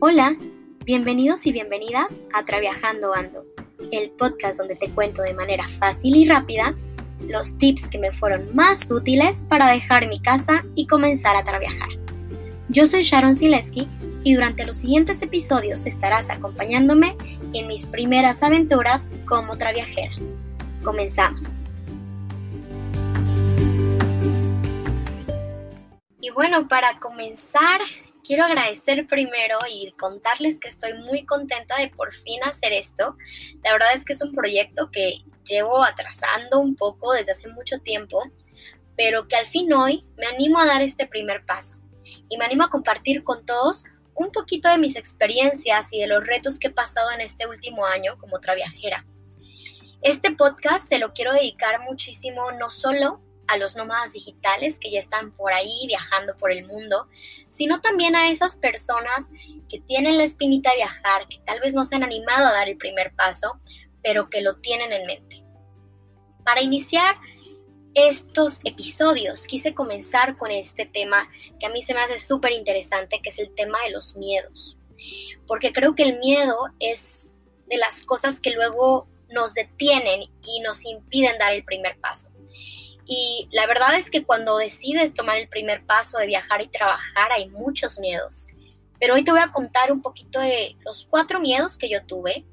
Hola, bienvenidos y bienvenidas a Traviajando Ando, el podcast donde te cuento de manera fácil y rápida los tips que me fueron más útiles para dejar mi casa y comenzar a traviajar. Yo soy Sharon Sileski y durante los siguientes episodios estarás acompañándome en mis primeras aventuras como traviajera. Comenzamos. Y bueno, para comenzar quiero agradecer primero y contarles que estoy muy contenta de por fin hacer esto. La verdad es que es un proyecto que llevo atrasando un poco desde hace mucho tiempo, pero que al fin hoy me animo a dar este primer paso y me animo a compartir con todos un poquito de mis experiencias y de los retos que he pasado en este último año como otra viajera. Este podcast se lo quiero dedicar muchísimo no solo a los nómadas digitales que ya están por ahí viajando por el mundo, sino también a esas personas que tienen la espinita de viajar, que tal vez no se han animado a dar el primer paso, pero que lo tienen en mente. Para iniciar estos episodios quise comenzar con este tema que a mí se me hace súper interesante, que es el tema de los miedos, porque creo que el miedo es de las cosas que luego nos detienen y nos impiden dar el primer paso. Y la verdad es que cuando decides tomar el primer paso de viajar y trabajar hay muchos miedos. Pero hoy te voy a contar un poquito de los cuatro miedos que yo tuve.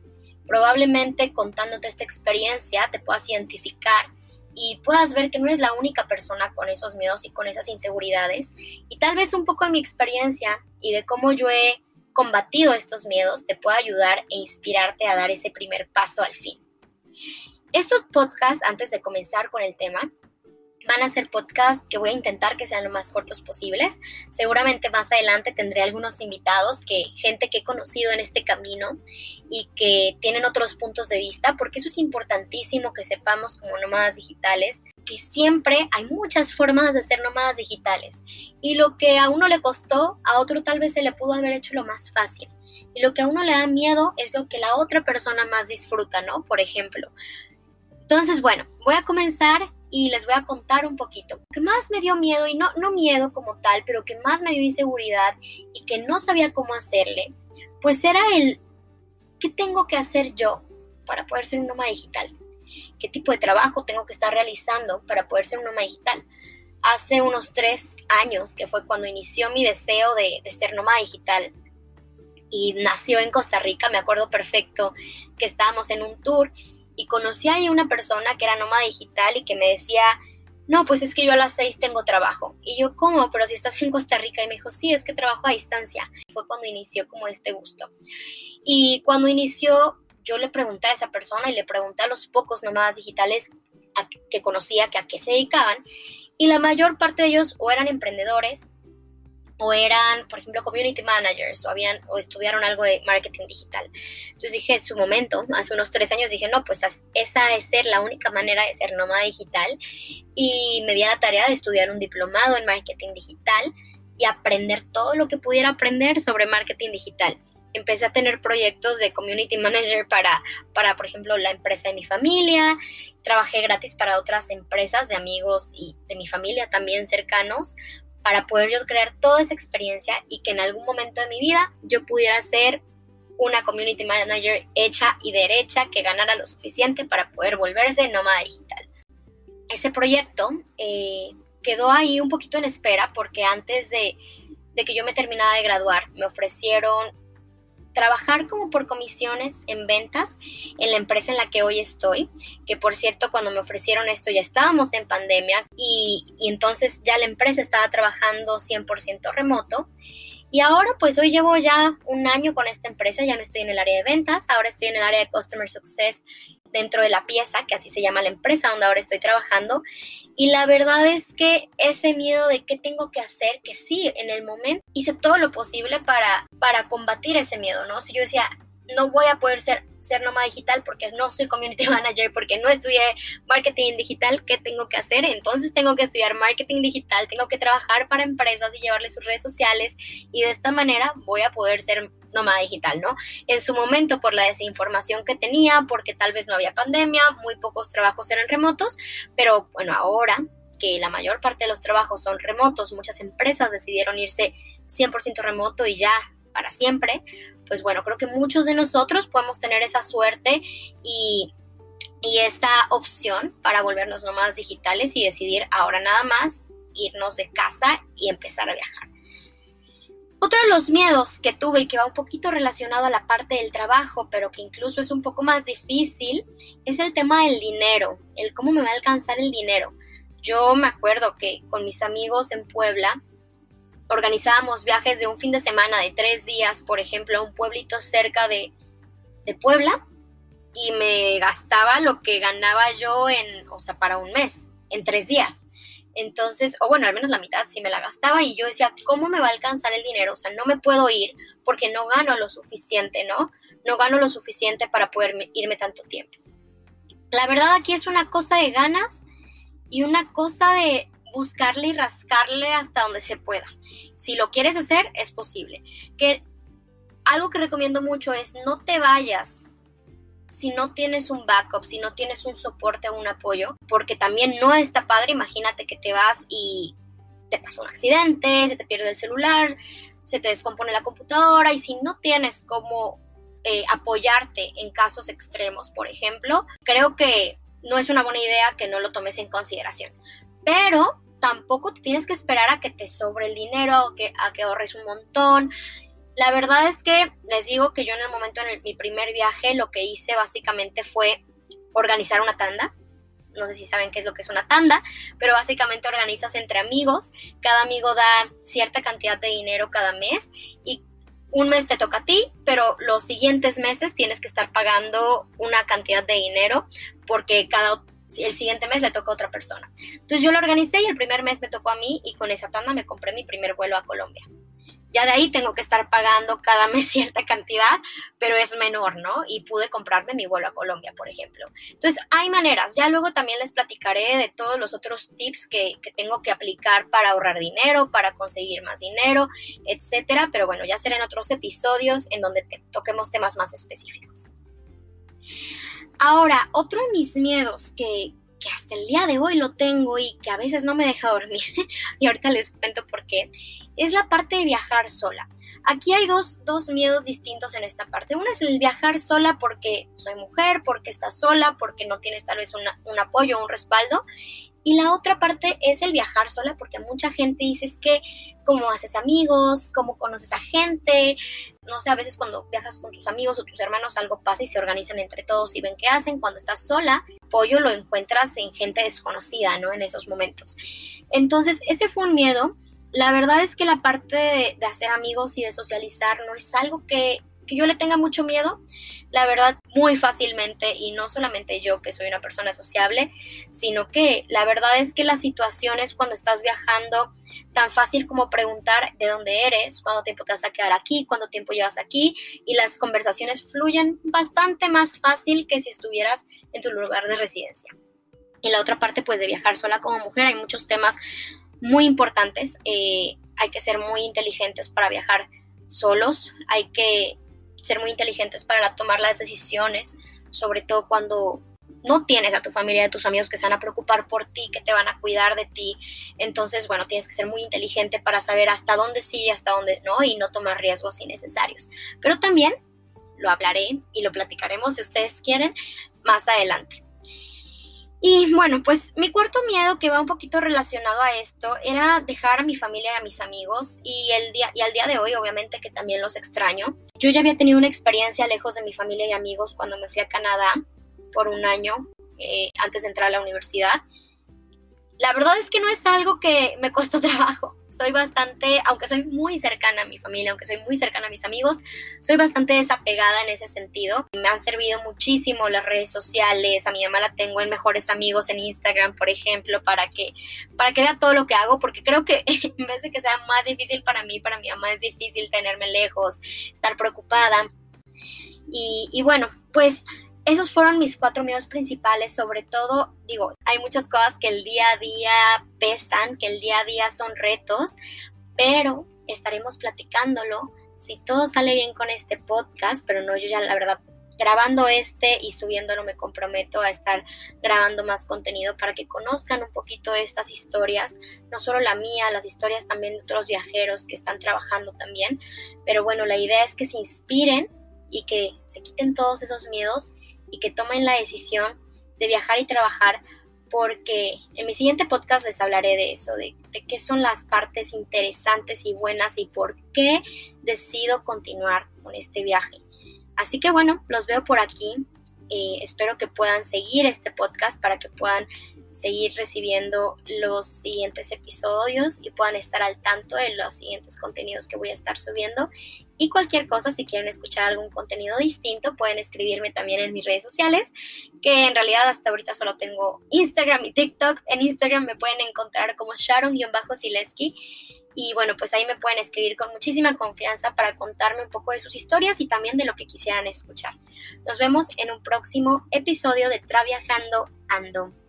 Probablemente contándote esta experiencia te puedas identificar y puedas ver que no eres la única persona con esos miedos y con esas inseguridades. Y tal vez un poco de mi experiencia y de cómo yo he combatido estos miedos te pueda ayudar e inspirarte a dar ese primer paso al fin. Estos podcasts, antes de comenzar con el tema, Van a ser podcasts que voy a intentar que sean lo más cortos posibles. Seguramente más adelante tendré algunos invitados, que gente que he conocido en este camino y que tienen otros puntos de vista, porque eso es importantísimo que sepamos como nómadas digitales, que siempre hay muchas formas de ser nómadas digitales. Y lo que a uno le costó, a otro tal vez se le pudo haber hecho lo más fácil. Y lo que a uno le da miedo es lo que la otra persona más disfruta, ¿no? Por ejemplo. Entonces, bueno, voy a comenzar y les voy a contar un poquito. Lo que más me dio miedo, y no, no miedo como tal, pero que más me dio inseguridad y que no sabía cómo hacerle, pues era el, ¿qué tengo que hacer yo para poder ser un nómada digital? ¿Qué tipo de trabajo tengo que estar realizando para poder ser un nómada digital? Hace unos tres años, que fue cuando inició mi deseo de, de ser nómada digital, y nació en Costa Rica, me acuerdo perfecto que estábamos en un tour y conocí ahí una persona que era nómada digital y que me decía, no, pues es que yo a las seis tengo trabajo. Y yo, ¿cómo? Pero si estás en Costa Rica. Y me dijo, sí, es que trabajo a distancia. Fue cuando inició como este gusto. Y cuando inició, yo le pregunté a esa persona y le pregunté a los pocos nómadas digitales que conocía que a qué se dedicaban. Y la mayor parte de ellos o eran emprendedores o eran, por ejemplo, community managers o, habían, o estudiaron algo de marketing digital. Entonces dije, en su momento, hace unos tres años, dije, no, pues esa es ser la única manera de ser nómada digital y me di a la tarea de estudiar un diplomado en marketing digital y aprender todo lo que pudiera aprender sobre marketing digital. Empecé a tener proyectos de community manager para, para, por ejemplo, la empresa de mi familia. Trabajé gratis para otras empresas de amigos y de mi familia también cercanos para poder yo crear toda esa experiencia y que en algún momento de mi vida yo pudiera ser una community manager hecha y derecha que ganara lo suficiente para poder volverse nómada digital. Ese proyecto eh, quedó ahí un poquito en espera porque antes de, de que yo me terminara de graduar me ofrecieron trabajar como por comisiones en ventas en la empresa en la que hoy estoy, que por cierto cuando me ofrecieron esto ya estábamos en pandemia y, entonces ya la empresa estaba trabajando 100% remoto. Y ahora pues hoy llevo ya un año con esta empresa, ya no estoy en el área de ventas, ahora estoy en el área de Customer Success dentro de la pieza, que así se llama la empresa donde ahora estoy trabajando. Y la verdad es que ese miedo de qué tengo que hacer, que sí, en el momento hice todo lo posible para, para combatir ese miedo, ¿no? Si yo decía, no voy a poder ser, ser nómada digital porque no soy community manager, porque no estudié marketing digital, ¿qué tengo que hacer? Entonces tengo que estudiar marketing digital, tengo que trabajar para empresas y llevarles sus redes sociales y de esta manera voy a poder ser nómada digital, ¿no? En su momento por la desinformación que tenía, porque tal vez no había pandemia, muy pocos trabajos eran remotos, pero bueno, ahora que la mayor parte de los trabajos son remotos, muchas empresas decidieron irse 100% remoto y ya para siempre, pues bueno, creo que muchos de nosotros podemos tener esa suerte y, y esta opción para volvernos nomás digitales y decidir ahora nada más irnos de casa y empezar a viajar. Otro de los miedos que tuve y que va un poquito relacionado a la parte del trabajo, pero que incluso es un poco más difícil, es el tema del dinero, el cómo me va a alcanzar el dinero. Yo me acuerdo que con mis amigos en Puebla organizábamos viajes de un fin de semana de tres días, por ejemplo, a un pueblito cerca de, de Puebla y me gastaba lo que ganaba yo en, o sea, para un mes, en tres días. Entonces, o bueno, al menos la mitad sí me la gastaba y yo decía, ¿cómo me va a alcanzar el dinero? O sea, no me puedo ir porque no gano lo suficiente, ¿no? No gano lo suficiente para poder irme tanto tiempo. La verdad aquí es una cosa de ganas y una cosa de buscarle y rascarle hasta donde se pueda. Si lo quieres hacer, es posible. Que algo que recomiendo mucho es no te vayas si no tienes un backup, si no tienes un soporte o un apoyo, porque también no está padre, imagínate que te vas y te pasa un accidente, se te pierde el celular, se te descompone la computadora y si no tienes cómo eh, apoyarte en casos extremos, por ejemplo, creo que no es una buena idea que no lo tomes en consideración. Pero tampoco tienes que esperar a que te sobre el dinero, o que, a que ahorres un montón. La verdad es que les digo que yo en el momento en mi primer viaje lo que hice básicamente fue organizar una tanda. No sé si saben qué es lo que es una tanda, pero básicamente organizas entre amigos. Cada amigo da cierta cantidad de dinero cada mes y un mes te toca a ti, pero los siguientes meses tienes que estar pagando una cantidad de dinero porque cada el siguiente mes le toca a otra persona. Entonces yo lo organicé y el primer mes me tocó a mí y con esa tanda me compré mi primer vuelo a Colombia. Ya de ahí tengo que estar pagando cada mes cierta cantidad, pero es menor, ¿no? Y pude comprarme mi vuelo a Colombia, por ejemplo. Entonces, hay maneras. Ya luego también les platicaré de todos los otros tips que, que tengo que aplicar para ahorrar dinero, para conseguir más dinero, etcétera. Pero bueno, ya será en otros episodios en donde toquemos temas más específicos. Ahora, otro de mis miedos que, que hasta el día de hoy lo tengo y que a veces no me deja dormir, y ahorita les cuento por qué, es la parte de viajar sola. Aquí hay dos, dos, miedos distintos en esta parte. Uno es el viajar sola porque soy mujer, porque estás sola, porque no tienes tal vez un apoyo, un respaldo. Y la otra parte es el viajar sola, porque mucha gente dice es que cómo haces amigos, cómo conoces a gente, no sé, a veces cuando viajas con tus amigos o tus hermanos algo pasa y se organizan entre todos y ven qué hacen. Cuando estás sola, pollo lo encuentras en gente desconocida, ¿no? En esos momentos. Entonces, ese fue un miedo. La verdad es que la parte de, de hacer amigos y de socializar no es algo que que yo le tenga mucho miedo, la verdad, muy fácilmente, y no solamente yo que soy una persona sociable, sino que la verdad es que las situaciones cuando estás viajando, tan fácil como preguntar de dónde eres, cuánto tiempo te vas a quedar aquí, cuánto tiempo llevas aquí, y las conversaciones fluyen bastante más fácil que si estuvieras en tu lugar de residencia. Y la otra parte, pues de viajar sola como mujer, hay muchos temas muy importantes, eh, hay que ser muy inteligentes para viajar solos, hay que ser muy inteligentes para tomar las decisiones, sobre todo cuando no tienes a tu familia, a tus amigos que se van a preocupar por ti, que te van a cuidar de ti. Entonces, bueno, tienes que ser muy inteligente para saber hasta dónde sí y hasta dónde no y no tomar riesgos innecesarios. Pero también lo hablaré y lo platicaremos si ustedes quieren más adelante. Y bueno, pues mi cuarto miedo que va un poquito relacionado a esto era dejar a mi familia y a mis amigos y, el día, y al día de hoy obviamente que también los extraño. Yo ya había tenido una experiencia lejos de mi familia y amigos cuando me fui a Canadá por un año eh, antes de entrar a la universidad la verdad es que no es algo que me costó trabajo. Soy bastante, aunque soy muy cercana a mi familia, aunque soy muy cercana a mis amigos, soy bastante desapegada en ese sentido. Me han servido muchísimo las redes sociales. A mi mamá la tengo en mejores amigos en Instagram, por ejemplo, para que para que vea todo lo que hago, porque creo que en vez de que sea más difícil para mí, para mi mamá es difícil tenerme lejos, estar preocupada. Y, y bueno, pues esos fueron mis cuatro miedos principales, sobre todo, digo, hay muchas cosas que el día a día pesan, que el día a día son retos, pero estaremos platicándolo. Si todo sale bien con este podcast, pero no, yo ya la verdad grabando este y subiéndolo me comprometo a estar grabando más contenido para que conozcan un poquito estas historias, no solo la mía, las historias también de otros viajeros que están trabajando también, pero bueno, la idea es que se inspiren y que se quiten todos esos miedos y que tomen la decisión de viajar y trabajar porque en mi siguiente podcast les hablaré de eso, de, qué son las partes interesantes y buenas y por qué decido continuar con este viaje. Así que bueno, los veo por aquí. Eh, espero que puedan seguir este podcast para que puedan seguir recibiendo los siguientes episodios y puedan estar al tanto de los siguientes contenidos que voy a estar subiendo. Y cualquier cosa, si quieren escuchar algún contenido distinto, pueden escribirme también en mis redes sociales, que en realidad hasta ahorita solo tengo Instagram y TikTok. En Instagram me pueden encontrar como Sharon-Sileski. Y bueno, pues ahí me pueden escribir con muchísima confianza para contarme un poco de sus historias y también de lo que quisieran escuchar. Nos vemos en un próximo episodio de Traviajando Ando.